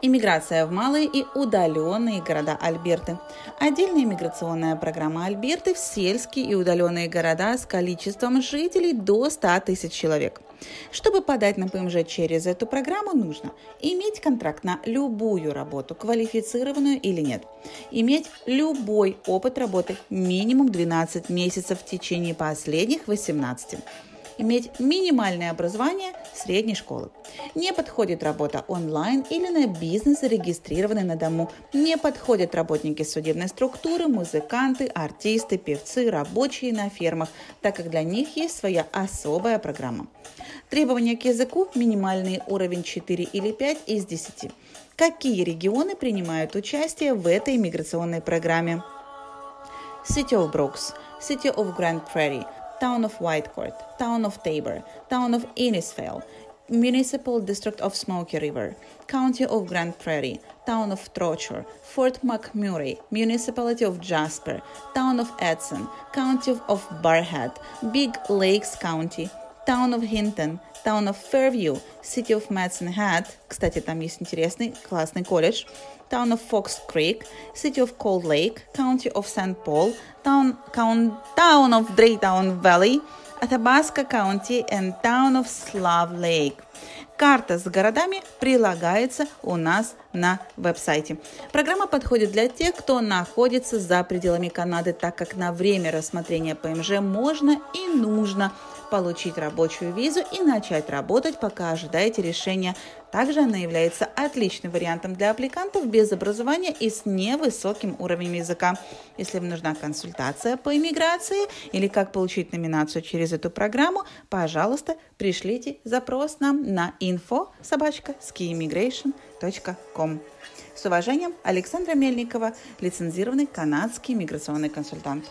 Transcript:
Иммиграция в малые и удаленные города Альберты. Отдельная иммиграционная программа Альберты в сельские и удаленные города с количеством жителей до 100 тысяч человек. Чтобы подать на ПМЖ через эту программу, нужно иметь контракт на любую работу, квалифицированную или нет, иметь любой опыт работы минимум 12 месяцев в течение последних 18 иметь минимальное образование средней школы. Не подходит работа онлайн или на бизнес, зарегистрированный на дому. Не подходят работники судебной структуры, музыканты, артисты, певцы, рабочие на фермах, так как для них есть своя особая программа. Требования к языку – минимальный уровень 4 или 5 из 10. Какие регионы принимают участие в этой иммиграционной программе? City of Brooks, City of Grand Prairie – Town of Whitecourt, Town of Tabor, Town of Innisfail, Municipal District of Smoky River, County of Grand Prairie, Town of Trocher, Fort McMurray, Municipality of Jasper, Town of Edson, County of Barhead, Big Lakes County, Town of Hinton, Town of Fairview, City of Madison Hat, кстати, там есть интересный классный колледж, Town of Fox Creek, City of Cold Lake, County of St. Paul, Town, count, town of Draytown Valley, Athabasca County and Town of Slav Lake. Карта с городами прилагается у нас на веб-сайте. Программа подходит для тех, кто находится за пределами Канады, так как на время рассмотрения ПМЖ можно и нужно получить рабочую визу и начать работать, пока ожидаете решения. Также она является отличным вариантом для аппликантов без образования и с невысоким уровнем языка. Если вам нужна консультация по иммиграции или как получить номинацию через эту программу, пожалуйста, пришлите запрос нам на info. С уважением, Александра Мельникова, лицензированный канадский миграционный консультант.